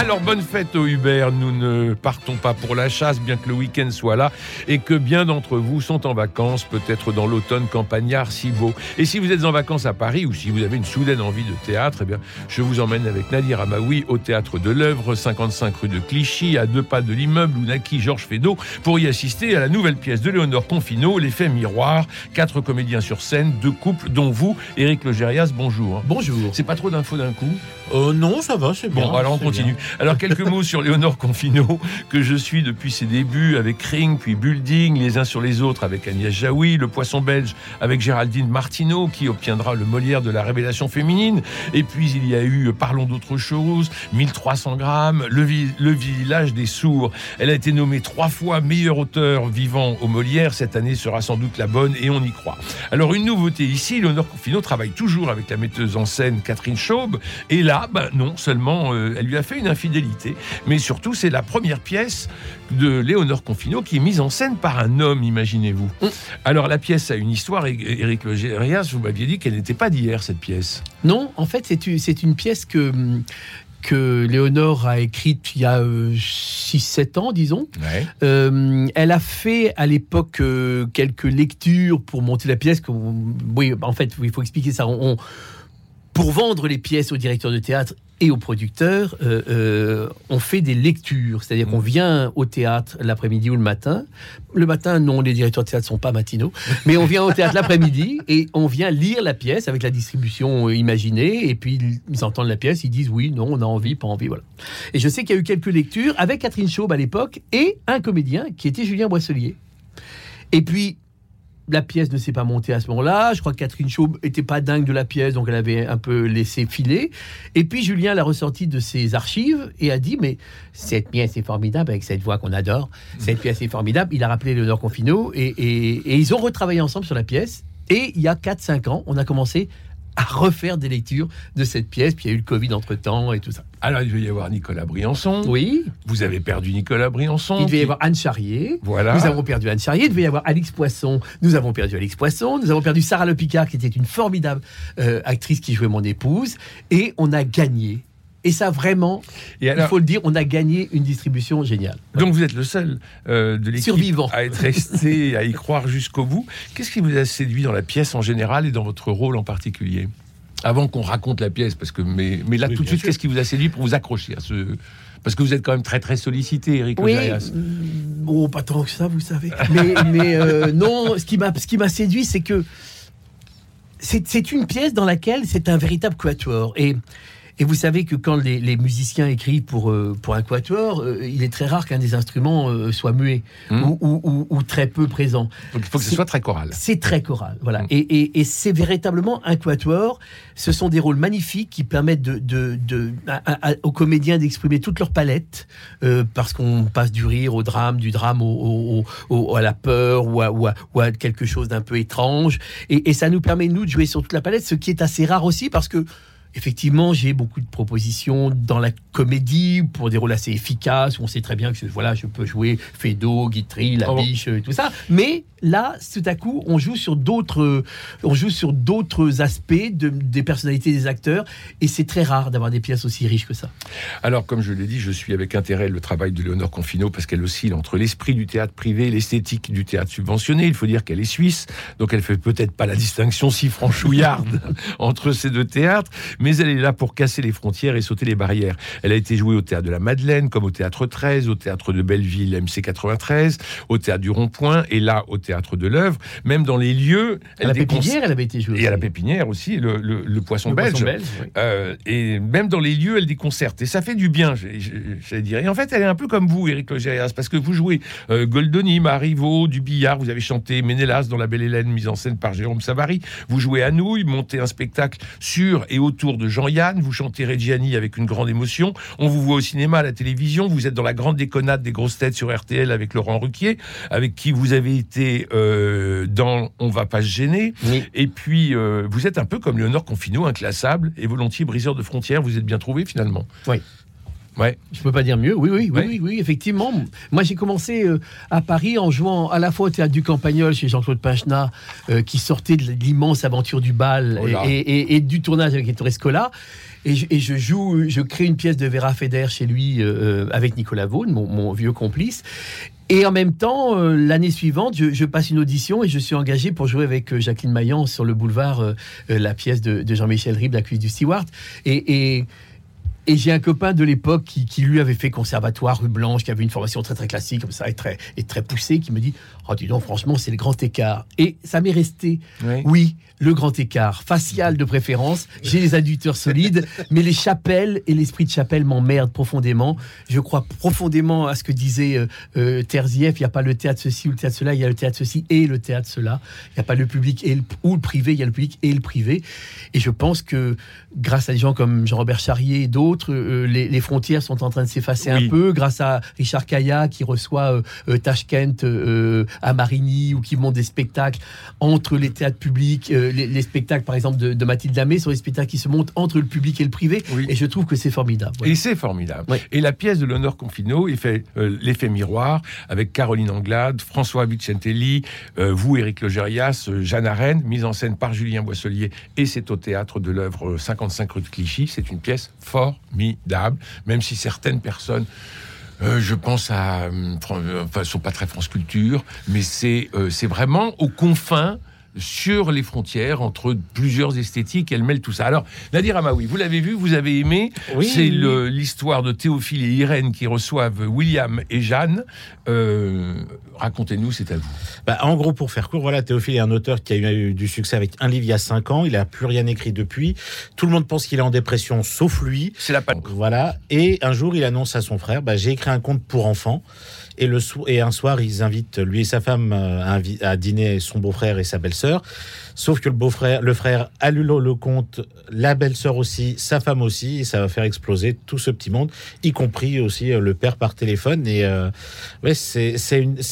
Alors bonne fête au Hubert, nous ne partons pas pour la chasse bien que le week-end soit là et que bien d'entre vous sont en vacances, peut-être dans l'automne campagnard si beau. Et si vous êtes en vacances à Paris ou si vous avez une soudaine envie de théâtre, eh bien je vous emmène avec Nadir Amaoui au théâtre de l'œuvre, 55 rue de Clichy, à deux pas de l'immeuble où naquit Georges Feydeau pour y assister à la nouvelle pièce de Léonore Confino, L'effet miroir, quatre comédiens sur scène, deux couples dont vous, Éric Logérias, bonjour. Bonjour. C'est pas trop d'infos d'un coup? Euh, Non, ça va, c'est bien. Bon, alors on continue. Alors quelques mots sur Léonore Confino, que je suis depuis ses débuts avec Ring, puis Building, les uns sur les autres avec Agnès Jaoui, le poisson belge avec Géraldine Martineau, qui obtiendra le Molière de la révélation féminine. Et puis il y a eu Parlons d'autre chose, 1300 grammes, le, le, village des sourds. Elle a été nommée trois fois meilleure auteur vivant au Molière. Cette année sera sans doute la bonne et on y croit. Alors une nouveauté ici, Léonore Confino travaille toujours avec la metteuse en scène Catherine Chaube. Et là, ben non seulement euh, elle lui a fait une mais surtout c'est la première pièce de Léonore Confino qui est mise en scène par un homme, imaginez-vous. Mm. Alors la pièce a une histoire, Éric Logérias, vous m'aviez dit qu'elle n'était pas d'hier cette pièce. Non, en fait c'est une pièce que que Léonore a écrite il y a 6-7 euh, ans, disons. Euh, elle a fait à l'époque quelques lectures pour monter la pièce. oui, en fait, il faut expliquer ça. On, pour vendre les pièces au directeur de théâtre et aux producteurs, euh, euh, on fait des lectures. C'est-à-dire qu'on vient au théâtre l'après-midi ou le matin. Le matin, non, les directeurs de théâtre sont pas matinaux. Mais on vient au théâtre l'après-midi et on vient lire la pièce avec la distribution euh, imaginée. Et puis, ils entendent la pièce, ils disent oui, non, on a envie, pas envie, voilà. Et je sais qu'il y a eu quelques lectures avec Catherine Chaube à l'époque et un comédien qui était Julien Boisselier. Et puis, la pièce ne s'est pas montée à ce moment-là. Je crois que Catherine Chaube était pas dingue de la pièce, donc elle avait un peu laissé filer. Et puis Julien l'a ressorti de ses archives et a dit mais cette pièce est formidable avec cette voix qu'on adore. Cette pièce est formidable. Il a rappelé Léonore Confino et, et, ils ont retravaillé ensemble sur la pièce. Et il y a 4-5 ans, on a commencé à refaire des lectures de cette pièce. Puis il y a eu le Covid entre temps et tout ça. Alors, il devait y avoir Nicolas Briançon. Oui. Vous avez perdu Nicolas Briançon. Il devait y avoir Anne Charrier. Voilà. Nous avons perdu Anne Charrier. Il devait y avoir Alix Poisson. Nous avons perdu Alix Poisson. Nous avons perdu Sarah Le Picard, qui était une formidable euh, actrice qui jouait mon épouse. Et on a gagné et ça, vraiment, il faut le dire, on a gagné une distribution géniale. Donc vous êtes le seul euh, de l'équipe à être resté, à y croire jusqu'au bout. Qu'est-ce qui vous a séduit dans la pièce en général et dans votre rôle en particulier? Avant qu'on raconte la pièce, parce que mais, mais là tout de suite, qu'est-ce qui vous a séduit pour vous accrocher à ce parce que vous êtes quand même très très sollicité, Eric oui, Bon, pas tant que ça, vous savez. Mais, mais euh, non, ce qui m'a ce qui m'a séduit, c'est que c'est une pièce dans laquelle c'est un véritable quatuor et et vous savez que quand les, musiciens écrivent pour, euh, pour un quatuor, euh, il est très rare qu'un des instruments euh, soit muet hmm. ou, très peu présent. Donc il faut que ce soit très choral. C'est très choral, voilà. Hmm. Et, c'est véritablement un quatuor. Ce sont des rôles magnifiques qui permettent de, de, aux comédiens d'exprimer toute leur palette, parce qu'on passe du rire au drame, du drame au, à la peur ou à, ou à quelque chose d'un peu étrange. Et, et ça nous permet, nous, de jouer sur toute la palette, ce qui est assez rare aussi, parce que Effectivement, j'ai beaucoup de propositions dans la comédie pour des rôles assez efficaces. Où on sait très bien que voilà, je peux jouer Fedo, Guitry, La oh. Biche, et tout ça. Mais là, tout à coup, on joue sur d'autres, on joue sur d'autres aspects de, des personnalités des acteurs, et c'est très rare d'avoir des pièces aussi riches que ça. Alors, comme je l'ai dit, je suis avec intérêt le travail de Léonore Confino parce qu'elle oscille entre l'esprit du théâtre privé et l'esthétique du théâtre subventionné. Il faut dire qu'elle est suisse, donc elle fait peut-être pas la distinction si franchouillarde entre ces deux théâtres, mais elle est là pour casser les frontières et sauter les barrières. Elle a été jouée au théâtre de la Madeleine, comme au théâtre 13, au théâtre de Belleville, MC 93, au théâtre du Rond-Point, et là au théâtre de l'œuvre, même dans les lieux. À la Pépinière, elle avait été jouée. Et à la Pépinière aussi, le, le, poisson belge. Euh, et même dans les lieux, elle déconcerte. Et ça fait du bien, j'allais dire. Et en fait, elle est un peu comme vous, Éric Logérias, parce que vous jouez euh, Goldoni, Marivaux, du billard, vous avez chanté Ménélas dans La Belle Hélène, mise en scène par Jérôme Savary. Vous jouez à Nouilles, montez un spectacle sur et autour de Jean-Yann, vous chantez Reggiani avec une grande émotion. On vous voit au cinéma, à la télévision, vous êtes dans la grande déconnade des grosses têtes sur RTL avec Laurent Ruquier, avec qui vous avez été euh, dans On va pas se gêner. Et puis, euh, vous êtes un peu comme Léonore Confino, inclassable et volontiers briseur de frontières. Vous êtes bien trouvé finalement. Oui. Ouais. Je peux pas dire mieux. Oui, oui, oui, oui, oui, effectivement. Moi, j'ai commencé euh, à Paris en jouant à la fois au théâtre du Campagnol chez Jean-Claude Pachnat, euh, qui sortait de l'immense aventure du bal Oh et, et- et du tournage avec Ettore Scola. Et je, et je joue, je crée une pièce de Vera Feder chez lui euh, avec Nicolas Vaughan, mon, mon vieux complice. Et en même temps, euh, l'année suivante, je, je passe une audition et je suis engagé pour jouer avec euh, Jacqueline Maillan sur le boulevard euh, euh, la pièce de, de Jean-Michel Ribes, La cuisse du Stewart. Et, et, et j'ai un copain de l'époque qui, qui, lui avait fait conservatoire rue Blanche, qui avait une formation très très classique comme ça et très, et très poussée, qui me dit Oh, dis donc, franchement, c'est le grand écart. Et ça m'est resté. Oui. Oui, le grand écart. Facial de préférence. J'ai les adducteurs solides, mais les chapelles et l'esprit de chapelle m'emmerdent profondément. Je crois profondément à ce que disait euh, euh, Terzieff il n'y a pas le théâtre ceci ou le théâtre cela, il y a le théâtre ceci et le théâtre cela. Il n'y a pas le public et le, ou le privé, il y a le public et le privé. Et je pense que grâce à des gens comme Jean-Robert Charrier et d'autres, euh, les, les, frontières sont en train de s'effacer oui. un peu. Grâce à Richard Kaya qui reçoit euh, euh, Tashkent euh, à Marigny ou qui monte des spectacles entre les théâtres publics, euh, les, les, spectacles par exemple de, de Mathilde Lamé sont des spectacles qui se montent entre le public et le privé. Oui. Et je trouve que c'est formidable. Voilà. Et c'est formidable. Oui. Et la pièce de l'honneur Confino, il fait euh, l'effet miroir avec Caroline Anglade, François Vicentelli, euh, vous Éric Logérias, Jeanne Arène, mise en scène par Julien Boisselier et c'est au théâtre de l'œuvre 55 rue de Clichy. C'est une pièce formidable, même si certaines personnes euh, je pense à, euh, enfin, sont pas très France Culture, mais c'est euh, c'est vraiment aux confins sur les frontières entre plusieurs esthétiques. Elle mêle tout ça. Alors, Nadir Amaoui, vous l'avez vu, vous avez aimé. Oui, c'est l'histoire de Théophile et Irène qui reçoivent William et Jeanne. Euh, Racontez-nous, c'est à vous. Bah, en gros, pour faire court, voilà, Théophile est un auteur qui a eu du succès avec un livre il y a 5 ans. Il a plus rien écrit depuis. Tout le monde pense qu'il est en dépression, sauf lui. C'est la panne. Voilà. Et un jour, il annonce à son frère bah, J'ai écrit un conte pour enfants. Et, le et un soir, ils invitent lui et sa femme à, à dîner son beau-frère et sa belle-sœur. Sauf que le beau-frère, le frère annule le compte, la belle-sœur aussi, sa femme aussi, et ça va faire exploser tout ce petit monde, y compris aussi euh, le père par téléphone. Et euh, ouais, c'est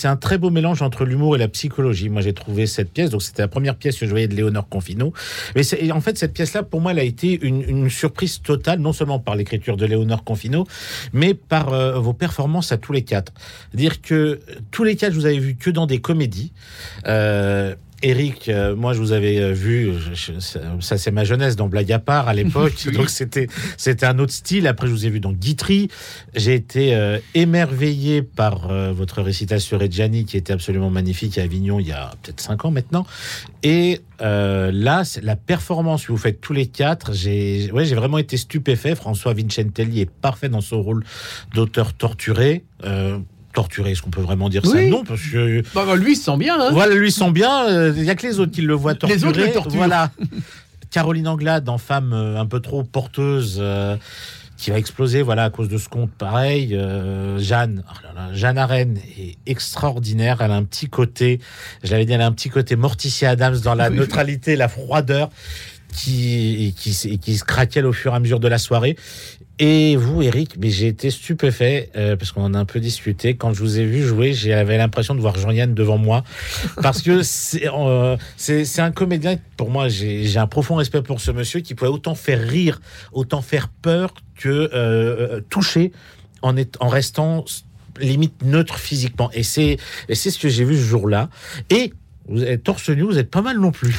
un très beau mélange entre l'humour et la psychologie. Moi, j'ai trouvé cette pièce, donc c'était la première pièce que je voyais de Léonore Confino. Mais en fait, cette pièce-là, pour moi, elle a été une, surprise totale, non seulement par l'écriture de Léonore Confino, mais par euh, vos performances à tous les quatre. Dire que tous les quatre, vous avez vu que dans des comédies. Euh, Eric, euh, moi je vous avais euh, vu, je, je, ça c'est ma jeunesse dans Blague à part à l'époque, oui. donc c'était c'était un autre style. Après je vous ai vu dans Guitry, j'ai été euh, émerveillé par euh, votre récitation Reggiani qui était absolument magnifique à Avignon il y a peut-être cinq ans maintenant. Et euh, là, la performance que vous faites tous les quatre, j'ai ouais, j'ai vraiment été stupéfait. François Vincentelli est parfait dans son rôle d'auteur torturé. Torturé, est-ce qu'on peut vraiment dire oui. ça Non, parce que bah, bah, lui il sent bien. Hein voilà, lui il sent bien. Il euh, y a que les autres qui le voient torturé. Les autres le torturent. Voilà. Caroline Anglade, en femme euh, un peu trop porteuse, euh, qui va exploser, voilà, à cause de ce compte. Pareil, euh, Jeanne, oh là là, Jeanne Arène est extraordinaire. Elle a un petit côté, je l'avais dit, elle a un petit côté Morticia Adams dans la oui. neutralité, la froideur. Qui, qui, qui se craquelle au fur et à mesure de la soirée. Et vous, Eric, mais j'ai été stupéfait euh, parce qu'on en a un peu discuté. Quand je vous ai vu jouer, j'avais l'impression de voir Jean-Yann devant moi parce que c'est euh, un comédien. Pour moi, j'ai un profond respect pour ce monsieur qui pouvait autant faire rire, autant faire peur que euh, toucher en, est, en restant limite neutre physiquement. Et c'est c'est ce que j'ai vu ce jour-là. Et vous êtes torse nu, vous êtes pas mal non plus.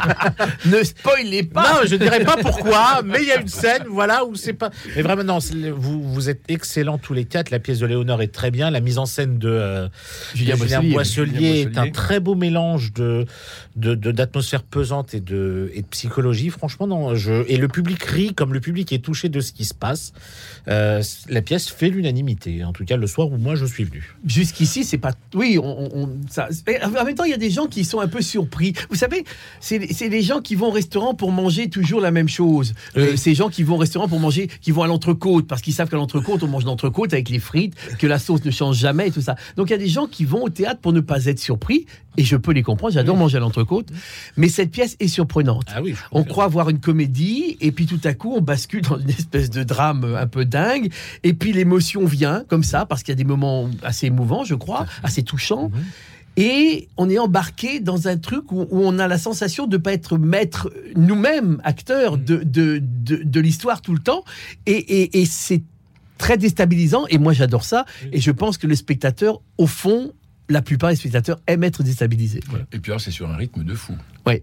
ne spoilez pas. Non, je dirais pas pourquoi, mais il y a une scène, voilà, où c'est pas. Mais vraiment, non, vous, vous êtes excellents tous les quatre. La pièce de Léonore est très bien. La mise en scène de, euh, Julien, de Julien Boisselier, Boisselier est un très beau mélange de d'atmosphère de, pesante et de, et de psychologie. Franchement, non. Je, et le public rit, comme le public est touché de ce qui se passe. Euh, la pièce fait l'unanimité. En tout cas, le soir où moi je suis venu. Jusqu'ici, c'est pas. Oui, on, on ça. En même temps, il y a des gens qui sont un peu surpris. Vous savez, c'est les gens qui vont au restaurant pour manger toujours la même chose. Oui. Euh, ces gens qui vont au restaurant pour manger, qui vont à l'entrecôte, parce qu'ils savent qu'à l'entrecôte, on mange l'entrecôte avec les frites, que la sauce ne change jamais et tout ça. Donc il y a des gens qui vont au théâtre pour ne pas être surpris, et je peux les comprendre, j'adore oui. manger à l'entrecôte, mais cette pièce est surprenante. Ah oui, on croit voir une comédie, et puis tout à coup, on bascule dans une espèce de drame un peu dingue, et puis l'émotion vient comme ça, parce qu'il y a des moments assez émouvants, je crois, assez touchants. Mmh. Et on est embarqué dans un truc où, où on a la sensation de ne pas être maître nous-mêmes, acteurs de, de, de, de l'histoire tout le temps. Et, et, et c'est très déstabilisant. Et moi, j'adore ça. Et je pense que le spectateur, au fond, la plupart des spectateurs aiment être déstabilisés. Et puis alors, c'est sur un rythme de fou. Oui.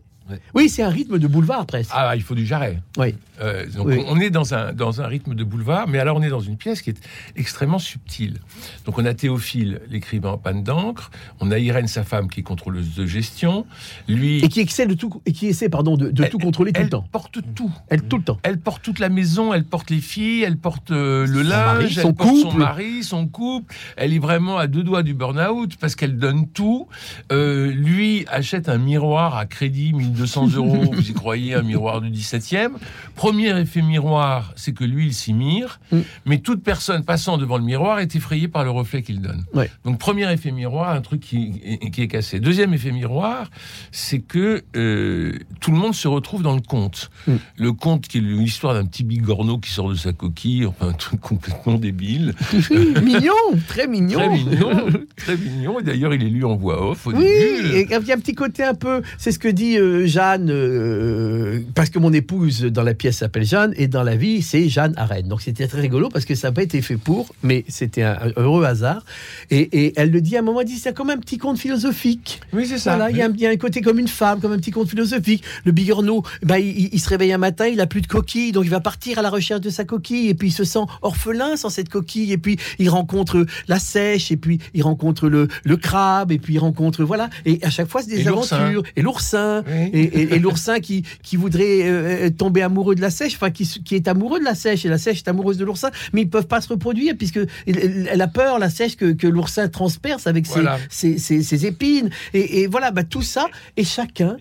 Oui, c'est un rythme de boulevard presque. Ah, il faut du jarret. Oui. Euh, donc on est dans un, dans un rythme de boulevard, mais alors on est dans une pièce qui est extrêmement subtile. Donc on a Théophile, l'écrivain en panne d'encre, on a Irène, sa femme, qui est contrôleuse de gestion, lui... Et qui essaie de tout, et qui essaie, pardon, de, tout contrôler tout le temps. Elle porte tout. Elle tout le temps. Elle porte toute la maison, elle porte les filles, elle porte euh, le linge, son elle porte couple. son mari, son couple. Elle est vraiment à deux doigts du burn-out parce qu'elle donne tout. Euh, lui achète un miroir à crédit 1200 euros, vous y croyez, un miroir du 17e. Premier effet miroir, c'est que lui, il s'y mire, Mm. mais toute personne passant devant le miroir est effrayée par le reflet qu'il donne. Ouais. Donc premier effet miroir, un truc qui, qui est cassé. Deuxième effet miroir, c'est que euh, tout le monde se retrouve dans le conte. Mm. Le conte qui est l'histoire d'un petit bigorneau qui sort de sa coquille, enfin un truc complètement débile. mignon, très mignon. Très mignon, très mignon. Et d'ailleurs, il est lu en voix off au Oui, début. et il y a un petit côté un peu, c'est ce que dit euh, Jeanne, euh, parce que mon épouse dans la pièce s'appelle Jeanne et dans la vie c'est Jeanne Arène. Donc c'était très rigolo parce que ça n'a pas été fait pour, mais c'était un, heureux hasard. Et, et elle le dit à un moment, elle dit c'est comme un petit conte philosophique. Oui, c'est ça. Voilà, il y, a un- il y a un côté comme une femme, comme un petit conte philosophique. Le bigorneau, ben, il, il se réveille un matin, il a plus de coquille, donc il va partir à la recherche de sa coquille, et puis il se sent orphelin sans cette coquille, et puis il rencontre la sèche, et puis il rencontre le, le crabe, et puis il rencontre voilà, et à chaque fois c'est des aventures, et l'oursin, Oui. Et, et- et l'oursin qui, qui voudrait euh, tomber amoureux de la sèche, enfin qui, qui est amoureux de la sèche, et la sèche est amoureuse de l'oursin, mais ils peuvent pas se reproduire puisque elle a peur la sèche que, que l'oursin transperce avec ses- Voilà. ses, ses- ses épines, et, et voilà, bah, tout ça, et chacun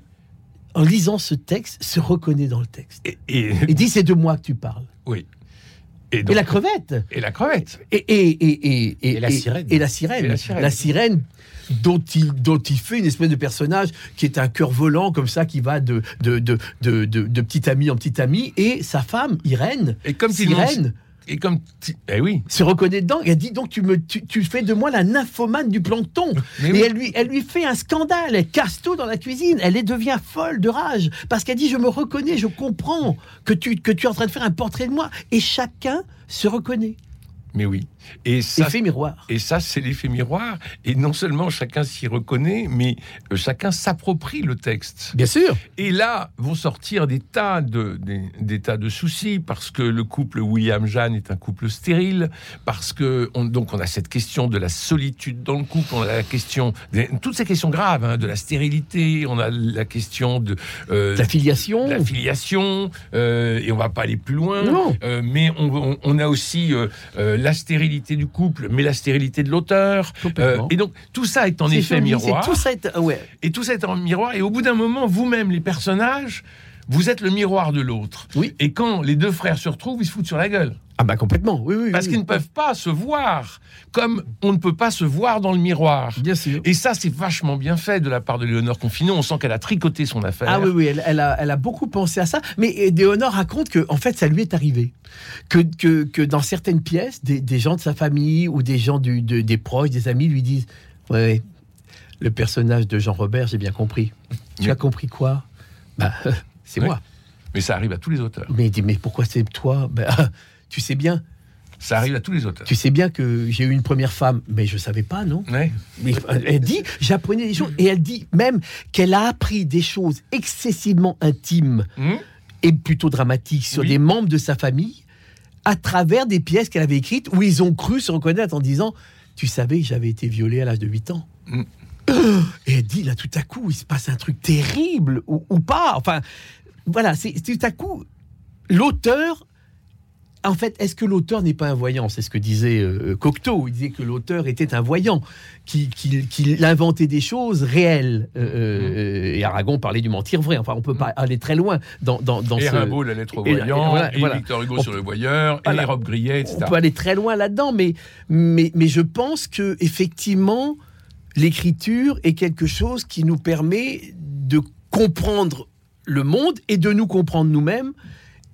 en lisant ce texte, se reconnaît dans le texte. Et, dit, c'est de moi que tu parles. oui. Et, la crevette. et la crevette. Et, et, et, et, Et la sirène. Et la sirène. Et la sirène. La sirène dont il, dont il fait une espèce de personnage qui est un cœur volant comme ça, qui va de, de, de, de, de, petit ami en petit ami. Et sa femme, Irène, Et comme tu sirène, Et comme. Eh oui. se reconnaît dedans. Et elle dit, donc tu, me, tu, tu fais de moi la nymphomane du plancton. Mais Et oui. elle lui, elle lui fait un scandale, elle casse tout dans la cuisine, elle est- devient folle de rage, parce qu'elle dit, je me reconnais, je comprends que tu, que tu es en train de faire un portrait de moi. Et chacun se reconnaît. Mais oui. Et ça, Effet miroir. Et ça, c'est l'effet miroir. Et non seulement chacun s'y reconnaît, mais euh, chacun s'approprie le texte. Bien sûr. Et là vont sortir des tas de, des, des tas de soucis parce que le couple William-Jeanne est un couple stérile, parce que on, donc on a cette question de la solitude dans le couple, on a la question, des- toutes ces questions graves, hein, de la stérilité, on a la question de euh, La filiation. la filiation, euh, et on va pas aller plus loin. Non. Euh, mais on, on- on a aussi la stérilité du couple, mais la stérilité de l'auteur. Euh, et donc tout ça est en effet joli, miroir. Tout ça est, ah ouais. Et tout ça est en miroir. Et au bout d'un moment, vous-même, les personnages, vous êtes le miroir de l'autre. Oui. Et quand les deux frères se retrouvent, ils se foutent sur la gueule. Ah bah complètement, oui, oui. Parce oui. qu'ils ne peuvent pas se voir comme on ne peut pas se voir dans le miroir. Bien sûr. Et ça, c'est vachement bien fait de la part de Léonore Confino. On sent qu'elle a tricoté son affaire. Ah oui, oui, elle, elle a, elle a beaucoup pensé à ça. Mais Déonore raconte que, en fait, ça lui est arrivé. Que, que, que dans certaines pièces, des, des gens de sa famille ou des gens du, de- des proches, des amis lui disent Ouais, le personnage de Jean Robert, j'ai bien compris. Tu Oui. as compris quoi? Bah, c'est Oui. moi. Mais ça arrive à tous les auteurs. Mais il dit Mais pourquoi c'est toi? Bah, Tu sais bien, Ça arrive à tous les auteurs. tu sais bien que j'ai eu une première femme, mais je savais pas, non Ouais. Mais elle dit, j'apprenais des choses, et elle dit même qu'elle a appris des choses excessivement intimes Hum et plutôt dramatiques sur Oui. des membres de sa famille à travers des pièces qu'elle avait écrites où ils ont cru se reconnaître en disant Tu savais que j'avais été violée à l'âge de 8 ans Mm. Et elle dit là tout à coup, il se passe un truc terrible ou, ou pas. Enfin, voilà, c'est tout à coup l'auteur. En fait, est-ce que l'auteur n'est pas un voyant? C'est ce que disait euh, Cocteau. Il disait que l'auteur était un voyant, qu'il qu'il inventait des choses réelles. Euh, euh, et Aragon parlait du mentir vrai. Enfin, on peut pas aller très loin dans, dans, dans et ce. Rimbaud, la lettre au voyant, et, voilà, et voilà. Victor Hugo On sur le voyeur, Voilà. et Rob Grillet, etc. On peut aller très loin là-dedans, mais, mais, mais je pense que effectivement, l'écriture est quelque chose qui nous permet de comprendre le monde et de nous comprendre nous-mêmes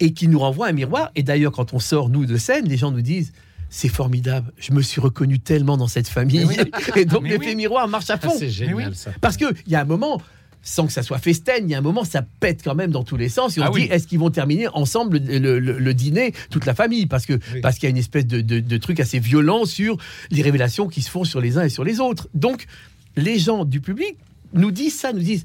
et qui nous renvoie un miroir. Et d'ailleurs, quand on sort, nous, de scène, les gens nous disent c'est formidable, je me suis reconnu tellement dans cette famille. Oui. Et donc, l'effet oui. miroir marche à Ah, fond. c'est génial oui. ça. Parce qu'il y a un moment, sans que ça soit festen, il y a un moment, ça pète quand même dans tous les sens. Et on Ah se dit, est-ce qu'ils vont terminer ensemble le, le- le dîner, toute la famille? Parce que Oui. parce qu'il y a une espèce de, de- de truc assez violent sur les révélations qui se font sur les uns et sur les autres. Donc, les gens du public nous disent ça, nous disent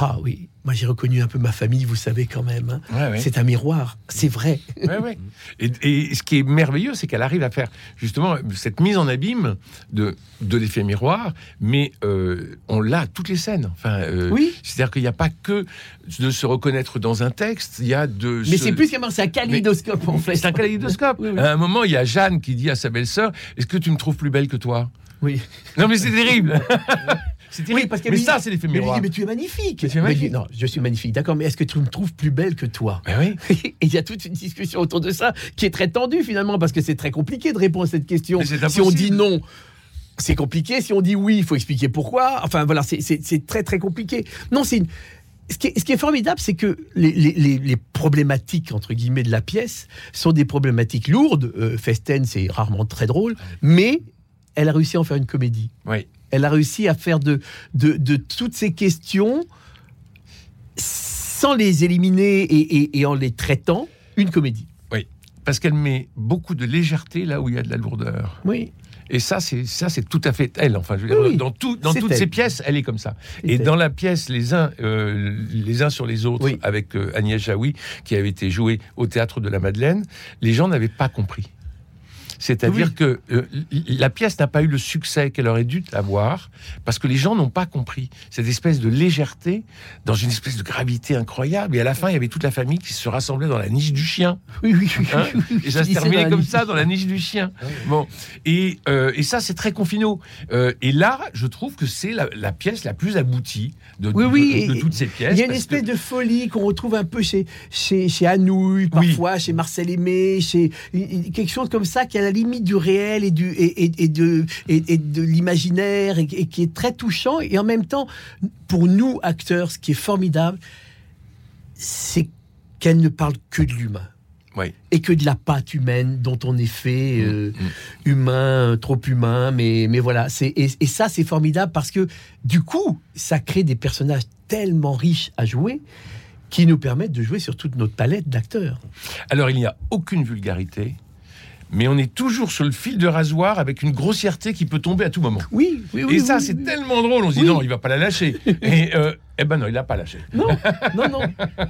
Ah oui, moi j'ai reconnu un peu ma famille, vous savez quand même. hein. Ouais, ouais. C'est un miroir, c'est vrai. Ouais. Et, et ce qui est merveilleux, c'est qu'elle arrive à faire justement cette mise en abîme de, de l'effet miroir, mais euh, on l'a à toutes les scènes. Enfin, euh, Oui. C'est-à-dire qu'il n'y a pas que de se reconnaître dans un texte, il y a de. Mais se- c'est plus qu'un c'est un kaléidoscope en fait. C'est un kaléidoscope. Oui, oui. À un moment, il y a Jeanne qui dit à sa belle-sœur Est-ce que tu me trouves plus belle que toi? Oui. Non, mais c'est terrible. c'est terrible. Oui, parce mais lui ça, c'est l'effet Mais, miroir. dit, mais tu es magnifique. Mais tu es Mais magnifique. non, je suis magnifique, d'accord, mais est-ce que tu me trouves plus belle que toi? Mais oui. Et il y a toute une discussion autour de ça qui est très tendue finalement, parce que c'est très compliqué de répondre à cette question. Si on dit non, c'est compliqué. Si on dit oui, il faut expliquer pourquoi. Enfin voilà, c'est- très très compliqué. Non, c'est une... Ce qui, est, ce qui est formidable, c'est que les, les- les- les problématiques, entre guillemets, de la pièce sont des problématiques lourdes. Euh, Festen, c'est rarement très drôle, mais elle a réussi à en faire une comédie. Oui. Elle a réussi à faire de, de, de toutes ces questions, sans les éliminer et, et- et en les traitant, une comédie. Parce qu'elle met beaucoup de légèreté là où il y a de la lourdeur. Oui. Et ça, c'est ça, c'est tout à fait elle. Enfin, je veux dire, Oui, oui. dans, tout, dans toutes elle. ces pièces, elle est comme ça. Et elle. dans la pièce, les uns, euh, les uns sur les autres, Oui. avec euh, Agnès Jaoui, qui avait été jouée au théâtre de la Madeleine, les gens n'avaient pas compris. C'est-à-dire Oui. que euh, la pièce n'a pas eu le succès qu'elle aurait dû avoir parce que les gens n'ont pas compris cette espèce de légèreté dans une espèce de gravité incroyable. Et à la fin, il y avait toute la famille qui se rassemblait dans la niche du chien. Oui, oui, oui. Hein. Et ça se terminait comme ça dans la niche du chien. Bon, et, euh, et ça c'est très confino. Euh, et là, je trouve que c'est la, la pièce la plus aboutie de, Oui, de- oui, de, et- toutes ces pièces. Il y a une espèce que- de folie qu'on retrouve un peu chez, chez, chez Anouilh, parfois, chez Marcel Aimé, chez quelque chose comme ça qui à la limite du réel et, du, et, et- et de, et, et de l'imaginaire et, qui est très touchant. Et en même temps, pour nous, acteurs, ce qui est formidable, c'est qu'elle ne parle que de l'humain. Oui. Et que de la pâte humaine dont on est fait, euh, Mm. humain, trop humain, mais, mais voilà. C'est, et ça, c'est formidable parce que du coup, ça crée des personnages tellement riches à jouer qui nous permettent de jouer sur toute notre palette d'acteurs. Alors il n'y a aucune vulgarité. Mais on est toujours sur le fil de rasoir avec une grossièreté qui peut tomber à tout moment. Oui, oui, oui. et ça, oui, c'est tellement drôle. On se dit non, il va pas la lâcher. et euh, eh ben non, il l'a pas lâché. Non, non, non.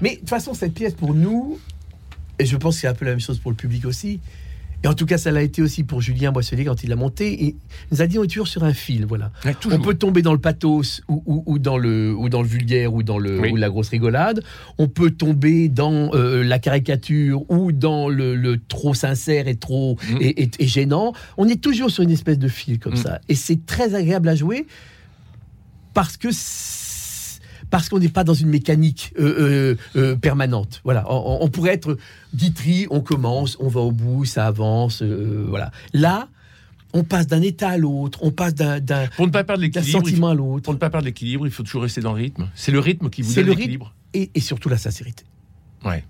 Mais de toute façon, cette pièce pour nous, et je pense que c'est un peu la même chose pour le public aussi, et en tout cas, ça l'a été aussi pour Julien Boisselier quand il l'a monté, il nous a dit on est toujours sur un fil, voilà. Ouais. On peut tomber dans le pathos ou, ou- ou dans, le, ou dans le vulgaire ou dans le, Oui. ou la grosse rigolade. On peut tomber dans euh, la caricature ou dans le, le trop sincère et trop Mm. et, et- et gênant. On est toujours sur une espèce de fil comme Mm. ça. Et c'est très agréable à jouer parce que c'est- parce qu'on n'est pas dans une mécanique euh, euh, euh, permanente. Voilà, on, on pourrait être Guitry, on commence, on va au bout, ça avance, voilà. Là, on passe d'un état à l'autre, on passe d'un d'un- Pour ne pas perdre d'un l'équilibre, il faut- sentiment à l'autre. pour ne pas perdre l'équilibre, il faut toujours rester dans le rythme. C'est le rythme qui vous donne l'équilibre. et, et surtout la sincérité. Ouais.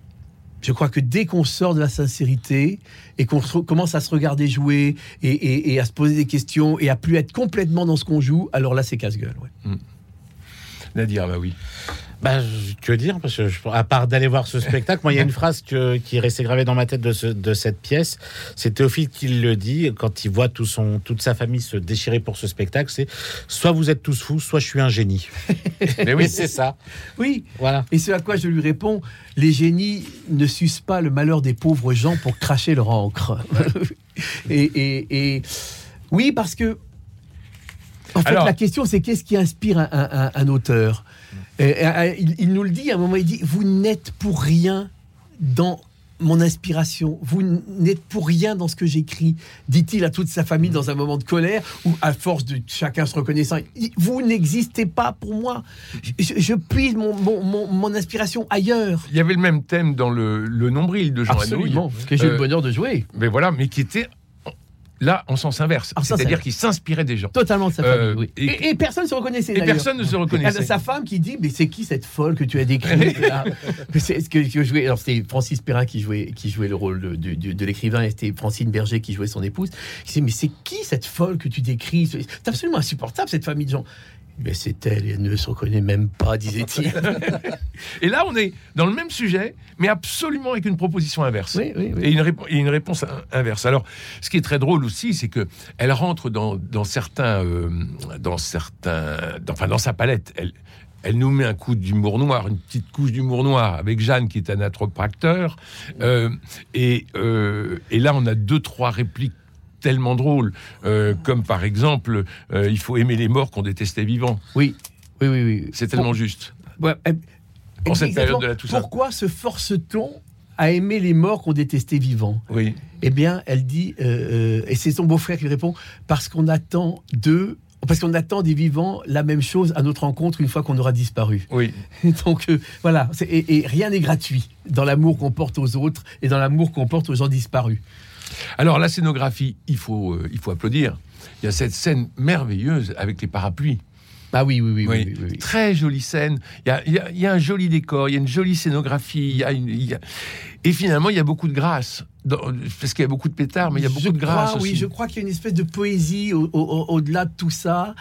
Je crois que dès qu'on sort de la sincérité et qu'on commence à se regarder jouer et, et- et à se poser des questions et à plus être complètement dans ce qu'on joue, alors là c'est casse-gueule. ouais. Nadir, bah oui. Bah, je- que dire Parce que je- à part d'aller voir ce spectacle, moi, il y a une phrase que- qui est restée gravée dans ma tête de, ce- de cette pièce. C'est Théophile qui le dit quand il voit tout son, toute sa famille se déchirer pour ce spectacle. C'est soit vous êtes tous fous, soit je suis un génie. Mais Oui, oui, c'est ça. Oui, Voilà. et ce à quoi je lui réponds, les génies ne sucent pas le malheur des pauvres gens pour cracher leur encre. et, et- et- oui, parce que en fait, Alors- la question c'est qu'est-ce qui inspire un, un- un- un auteur Et, euh, il, il nous le dit à un moment, il dit vous n'êtes pour rien dans mon inspiration, vous n'êtes pour rien dans ce que j'écris, dit-il à toute sa famille dans un moment de colère, ou à force de chacun se reconnaissant, vous n'existez pas pour moi. Je, je puise mon, mon- mon- mon inspiration ailleurs. il y avait le même thème dans le, le nombril de Jean Anouilh. que j'ai Euh, le bonheur de jouer. Mais voilà, mais qui était là en sens inverse. C'est-à-dire qu'il s'inspirait des gens. Totalement de sa Euh, famille, oui. et- Et, et personne ne se reconnaissait Et personne ne se reconnaissait. sa femme qui dit mais c'est qui cette folle que tu as décrite là C'est ce que, que jouait alors c'était Francis Perrin qui jouait qui jouait le rôle de, de- de- de l'écrivain et c'était Francine Berger qui jouait son épouse. Qui mais c'est qui cette folle que tu décris? C'est absolument insupportable cette famille de gens. Mais c'est elle, elle ne se reconnaît même pas, disait-il. et là, on est dans le même sujet, mais absolument avec une proposition inverse. Oui, oui, oui. Et, une et, une réponse inverse. Alors, ce qui est très drôle aussi, c'est que elle rentre dans, dans certains, euh, dans certains, dans, enfin dans sa palette. Elle, elle nous met un coup d'humour noir, une petite couche d'humour noir avec Jeanne qui est un atropracteur. Euh, et, euh, et là, on a deux, trois répliques tellement drôles, euh, comme par exemple, euh, il faut aimer les morts qu'on détestait vivants. Oui, oui, oui. oui. C'est tellement juste. Ouais, en cette période de la Toussaint. Pourquoi se force-t-on à aimer les morts qu'on détestait vivants? Oui. Eh bien, elle dit, euh, et c'est son beau-frère qui répond, parce qu'on attend d'eux parce qu'on attend des vivants la même chose à notre rencontre une fois qu'on aura disparu. Oui. Donc euh, voilà, et, et, rien n'est gratuit dans l'amour qu'on porte aux autres et dans l'amour qu'on porte aux gens disparus. Alors la scénographie, il faut, euh, il faut applaudir. Il y a cette scène merveilleuse avec les parapluies. Ah oui, oui, oui. oui. oui. Très jolie scène. Il y, a, il, y a, il y, a, un joli décor, il y a une jolie scénographie. Il y a une, il y a... Et finalement, il y a beaucoup de grâce. Dans, parce qu'il y a beaucoup de pétards, mais il y a beaucoup je de grâce. Crois, aussi. Oui, je crois qu'il y a une espèce de poésie au-delà au, au, de tout ça.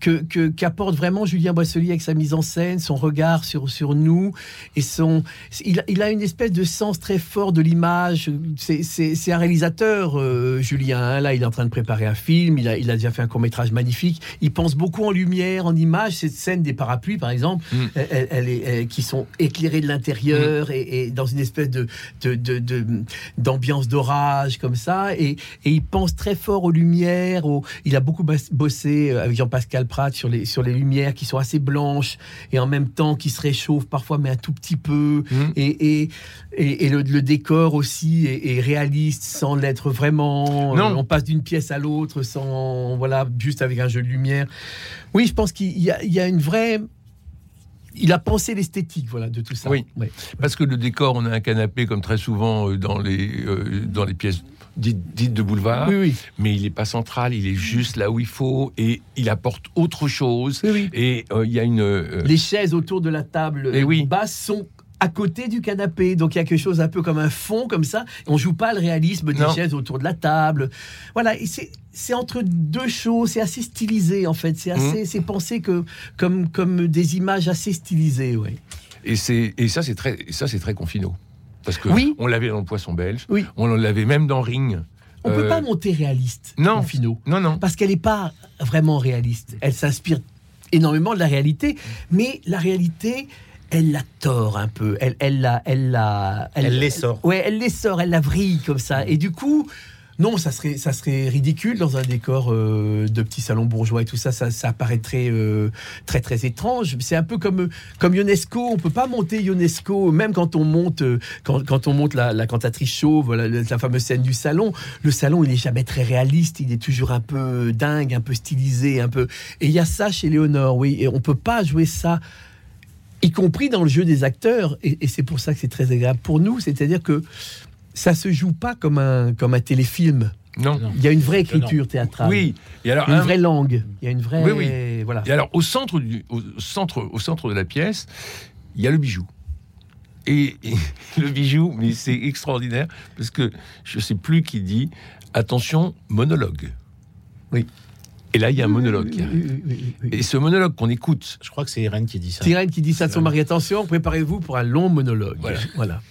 Que, qu'apporte vraiment Julien Boisselier avec sa mise en scène, son regard sur, sur nous et son il, il a une espèce de sens très fort de l'image. C'est, un réalisateur, euh, Julien. Hein. Là, il est en train de préparer un film. Il a, il a déjà fait un court métrage magnifique. Il pense beaucoup en lumière, en image. Cette scène des parapluies, par exemple, mm. elle, elle, est, elle, qui sont éclairées de l'intérieur mm. et, et, dans une espèce de, de, de, de d'ambiance d'orage comme ça. Et, et, il pense très fort aux lumières. Aux... Il a beaucoup bossé avec Jean-Pascal Pratt sur les, sur les lumières qui sont assez blanches et en même temps qui se réchauffent parfois, mais un tout petit peu. Mmh. Et, et, et, et le, le, décor aussi est, est réaliste sans l'être vraiment. Non. on passe d'une pièce à l'autre sans. Voilà, juste avec un jeu de lumière. Oui, je pense qu'il y, y, a une vraie il a pensé l'esthétique, voilà, de tout ça. Oui, parce que le décor, on a un canapé comme très souvent dans les euh, dans les pièces dites, dites de boulevard, oui, oui. mais il n'est pas central, il est juste là où il faut et il apporte autre chose. Oui, et euh, il y a une euh... les chaises autour de la table et oui. basse sont à côté du canapé. Donc il y a quelque chose un peu comme un fond comme ça. On joue pas le réalisme des non. chaises autour de la table. Voilà, et c'est c'est entre deux choses, c'est assez stylisé en fait, c'est assez mmh. c'est pensé que comme comme des images assez stylisées, ouais. Et c'est et ça c'est très ça c'est très confino. Parce que oui. on l'avait dans le poisson belge, oui. on l'avait même dans Ring. On euh... peut pas monter réaliste non. Confino. Non non. Parce qu'elle n'est pas vraiment réaliste. Elle s'inspire énormément de la réalité, mais la réalité elle la tord un peu, elle, elle la, elle la, elle, elle les sort. Ouais, elle les sort, elle la vrille comme ça. Et du coup, non, ça serait, ça serait ridicule dans un décor euh, de petit salon bourgeois et tout ça. Ça, ça paraîtrait euh, très, très étrange. C'est un peu comme, comme UNESCO. On peut pas monter UNESCO, même quand on monte, euh, quand, quand on monte la, cantatrice chauve, la, fameuse scène du salon. Le salon, il est jamais très réaliste. Il est toujours un peu dingue, un peu stylisé, un peu. Et il y a ça chez Léonore, oui. Et on peut pas jouer ça y compris dans le jeu des acteurs, et c'est pour ça que c'est très agréable pour nous, c'est-à-dire que ça se joue pas comme un, comme un téléfilm. Non. Il y a une vraie écriture non. théâtrale. Oui. Et alors, une un... vraie langue. Il y a une vraie. Oui, oui. Voilà. Et alors, au centre, du, au, centre, au centre de la pièce, il y a le bijou. Et, et le bijou, mais c'est extraordinaire, parce que je ne sais plus qui dit attention, monologue. Oui. Et là, il y a un monologue oui, qui arrive. oui, oui, Et ce monologue qu'on écoute. Je crois que c'est Irène qui dit ça. C'est Irène qui dit ça de son mari. Attention, préparez-vous pour un long monologue. Voilà. voilà.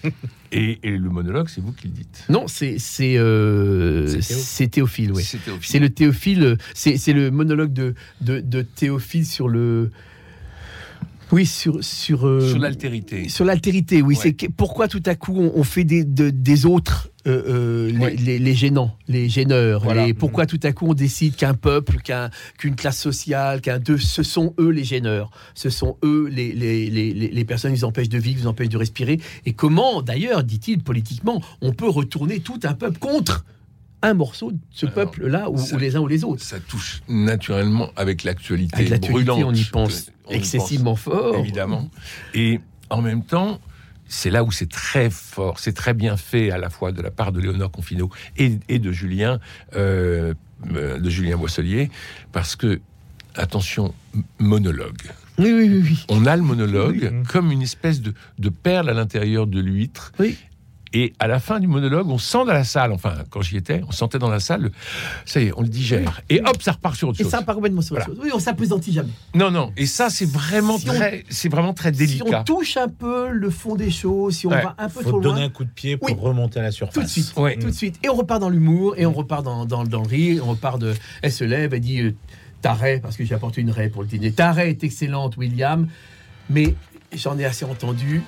Et, et, le monologue, c'est vous qui le dites. Non, c'est c'est euh, Théophile, oui. C'est le Théophile. C'est le monologue de, de, de, Théophile sur le. Oui, sur sur euh, sur l'altérité. Sur l'altérité, oui. Ouais. C'est pourquoi tout à coup on, on fait des de, des autres euh, euh, les, les, les gênants, les gêneurs. Voilà. Pourquoi tout à coup on décide qu'un peuple, qu'un qu'une classe sociale, qu'un deux, ce sont eux les gêneurs. Ce sont eux les, les, les, les personnes qui vous empêchent de vivre, qui vous empêchent de respirer. Et comment, d'ailleurs, dit-il politiquement, on peut retourner tout un peuple contre un morceau de ce peuple-là, ou, les uns ou les autres. Ça touche naturellement avec l'actualité brûlante. on y pense On y excessivement fort. évidemment. Et en même temps, c'est là où c'est très fort, c'est très bien fait à la fois de la part de Léonore Confino et, et de Julien, euh, de Julien Boisselier, parce que attention, monologue. Oui, oui, oui. oui. On a le monologue Oui. comme une espèce de, de perle à l'intérieur de l'huître. Et à la fin du monologue, on sent dans la salle, enfin, quand j'y étais, on sentait dans la salle, ça y est, on le digère. Et hop, ça repart sur autre Et chose. ça repart complètement sur autre chose. Oui, on s'apesantit jamais. Non, non. Et ça, c'est vraiment Si très, c'est vraiment très Si délicat. on touche un peu le fond des choses, si on Ouais. va un peu faut trop te donner loin, un coup de pied pour Oui. remonter à la surface. tout de suite, Ouais. tout de suite. Et on repart dans l'humour, et on repart dans, dans, dans le rire, on repart de... Elle se lève, elle dit, euh, ta raie, parce que j'ai apporté une raie pour le dîner. Ta raie est excellente, William, mais j'en ai assez entendu.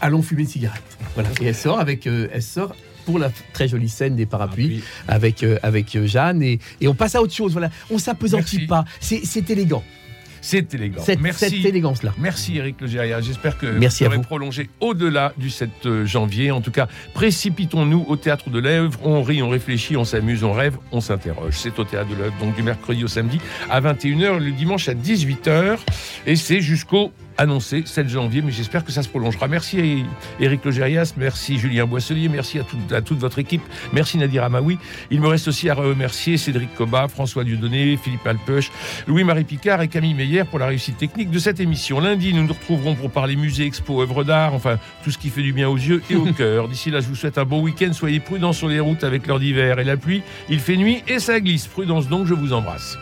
Allons fumer une cigarette. Voilà. Et elle sort avec, euh, elle sort pour la très jolie scène des parapluies avec, euh, avec euh, Jeanne et, et on passe à autre chose. Voilà. On s'apesantit pas. C'est élégant. C'est élégant. Cette, Merci. cette élégance-là. Merci Eric Legéria. J'espère que Merci vous aurez vous. prolongé au-delà du 7 janvier. En tout cas, précipitons-nous au théâtre de l'œuvre. On rit, on réfléchit, on s'amuse, on rêve, on s'interroge. C'est au théâtre de l'œuvre, donc du mercredi au samedi à 21h, le dimanche à 18h. Et c'est jusqu'au annoncé 7 janvier, mais j'espère que ça se prolongera. Merci Eric Logérias, merci Julien Boisselier, merci à, tout- à toute votre équipe, merci Nadir Amaoui. Il me reste aussi à remercier Cédric Cobat, François Dieudonné, Philippe Alpeuch, Louis-Marie Picard et Camille Meyer pour la réussite technique de cette émission. Lundi, nous nous retrouverons pour parler musée, expo, œuvres d'art, enfin tout ce qui fait du bien aux yeux et au cœur. D'ici là, je vous souhaite un bon week-end. Soyez prudents sur les routes avec l'heure d'hiver et la pluie. Il fait nuit et ça glisse. Prudence donc, je vous embrasse.